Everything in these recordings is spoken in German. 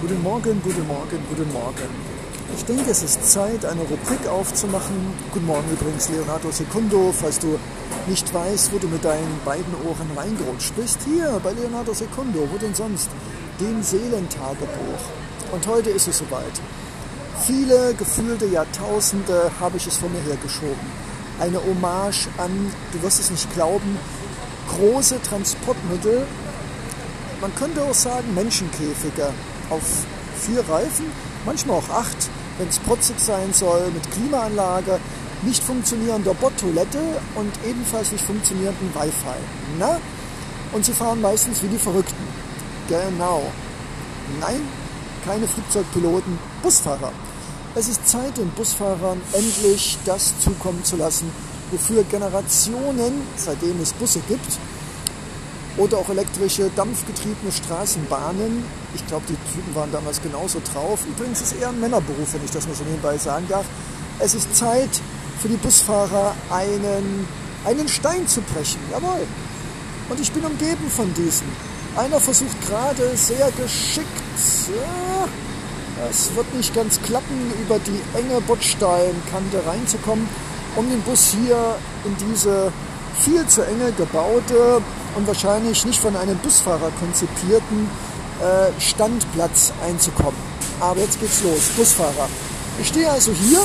Guten Morgen, guten Morgen, guten Morgen. Ich denke, es ist Zeit, eine Rubrik aufzumachen. Guten Morgen übrigens, Leonardo Secundo. Falls du nicht weißt, wo du mit deinen beiden Ohren reingerutscht bist, hier bei Leonardo Secundo, wo denn sonst? Dem Seelentagebuch. Und heute ist es soweit. Viele gefühlte Jahrtausende habe ich es vor mir hergeschoben. Eine Hommage an, du wirst es nicht glauben, große Transportmittel. Man könnte auch sagen Menschenkäfige auf vier Reifen, manchmal auch acht, wenn es protzig sein soll, mit Klimaanlage, nicht funktionierender Bordtoilette und ebenfalls nicht funktionierenden Wi-Fi. Na? Und sie fahren meistens wie die Verrückten. Genau. Nein, keine Flugzeugpiloten, Busfahrer. Es ist Zeit, den Busfahrern endlich das zukommen zu lassen, wofür Generationen, seitdem es Busse gibt, oder auch elektrische, dampfgetriebene Straßenbahnen. Ich glaube, die Typen waren damals genauso drauf. Übrigens ist es eher ein Männerberuf, wenn ich das mal so nebenbei sagen darf. Es ist Zeit für die Busfahrer, einen, einen Stein zu brechen. Jawohl. Und ich bin umgeben von diesen. Einer versucht gerade sehr geschickt, ja, es wird nicht ganz klappen, über die enge Bordsteinkante reinzukommen, um den Bus hier in diese viel zu enge gebaute und wahrscheinlich nicht von einem Busfahrer konzipierten äh, Standplatz einzukommen. Aber jetzt geht's los. Busfahrer. Ich stehe also hier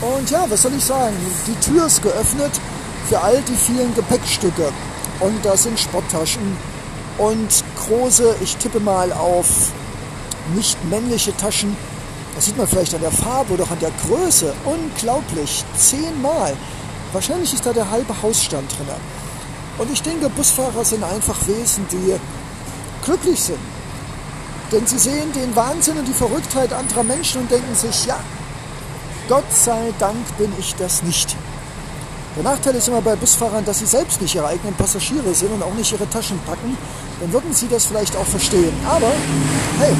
und ja, was soll ich sagen? Die Tür ist geöffnet für all die vielen Gepäckstücke. Und da sind Sporttaschen und große, ich tippe mal auf nicht männliche Taschen. Das sieht man vielleicht an der Farbe oder an der Größe. Unglaublich. Zehnmal. Wahrscheinlich ist da der halbe Hausstand drin. Und ich denke, Busfahrer sind einfach Wesen, die glücklich sind. Denn sie sehen den Wahnsinn und die Verrücktheit anderer Menschen und denken sich, ja, Gott sei Dank bin ich das nicht. Der Nachteil ist immer bei Busfahrern, dass sie selbst nicht ihre eigenen Passagiere sind und auch nicht ihre Taschen packen. Dann würden sie das vielleicht auch verstehen. Aber, hey,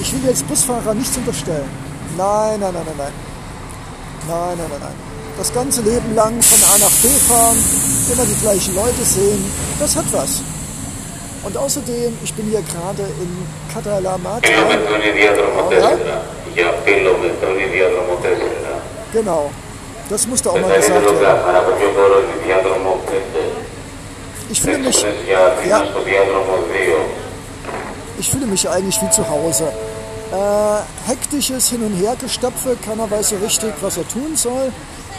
ich will jetzt Busfahrer nichts unterstellen. Nein, nein, nein, nein, nein. Nein, nein, nein, nein das ganze Leben lang von A nach B fahren, immer die gleichen Leute sehen, das hat was. Und außerdem, ich bin hier gerade in Catalamata. Genau, das musste auch mal gesagt werden. Ich fühle mich, ja, ich fühle mich eigentlich wie zu Hause. Äh, hektisches Hin- und Hergestapfe, keiner weiß so richtig, was er tun soll.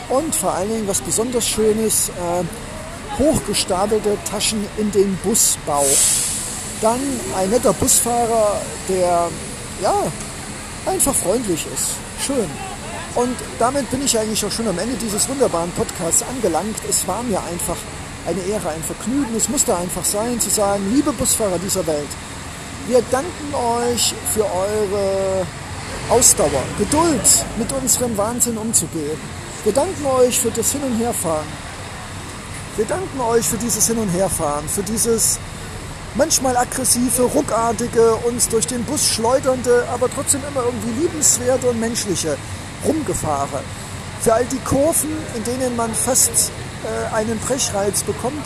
Und vor allen Dingen, was besonders schön ist, äh, hochgestapelte Taschen in den Busbau. Dann ein netter Busfahrer, der ja einfach freundlich ist. Schön. Und damit bin ich eigentlich auch schon am Ende dieses wunderbaren Podcasts angelangt. Es war mir einfach eine Ehre, ein Vergnügen. Es musste einfach sein, zu sagen, liebe Busfahrer dieser Welt, wir danken euch für eure Ausdauer, Geduld, mit unserem Wahnsinn umzugehen. Wir danken euch für das Hin- und Herfahren. Wir danken euch für dieses Hin- und Herfahren, für dieses manchmal aggressive, ruckartige, uns durch den Bus schleudernde, aber trotzdem immer irgendwie liebenswerte und menschliche Rumgefahre. Für all die Kurven, in denen man fast äh, einen Brechreiz bekommt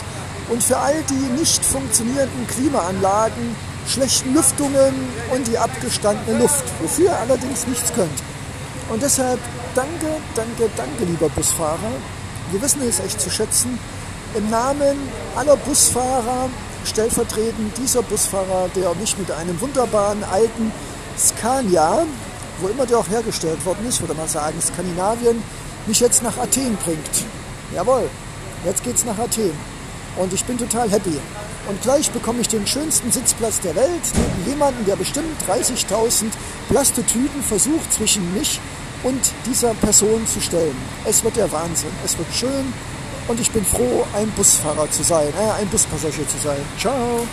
und für all die nicht funktionierenden Klimaanlagen, schlechten Lüftungen und die abgestandene Luft, wofür ihr allerdings nichts könnt. Und deshalb danke, danke, danke, lieber Busfahrer. Wir wissen es echt zu schätzen. Im Namen aller Busfahrer, stellvertretend dieser Busfahrer, der mich mit einem wunderbaren alten Scania, wo immer der auch hergestellt worden ist, würde man sagen, Skandinavien, mich jetzt nach Athen bringt. Jawohl, jetzt geht's nach Athen. Und ich bin total happy. Und gleich bekomme ich den schönsten Sitzplatz der Welt neben jemanden, der bestimmt 30.000 Plastetüten versucht zwischen mich und dieser Person zu stellen. Es wird der Wahnsinn. Es wird schön und ich bin froh, ein Busfahrer zu sein, äh, ein Buspassagier zu sein. Ciao.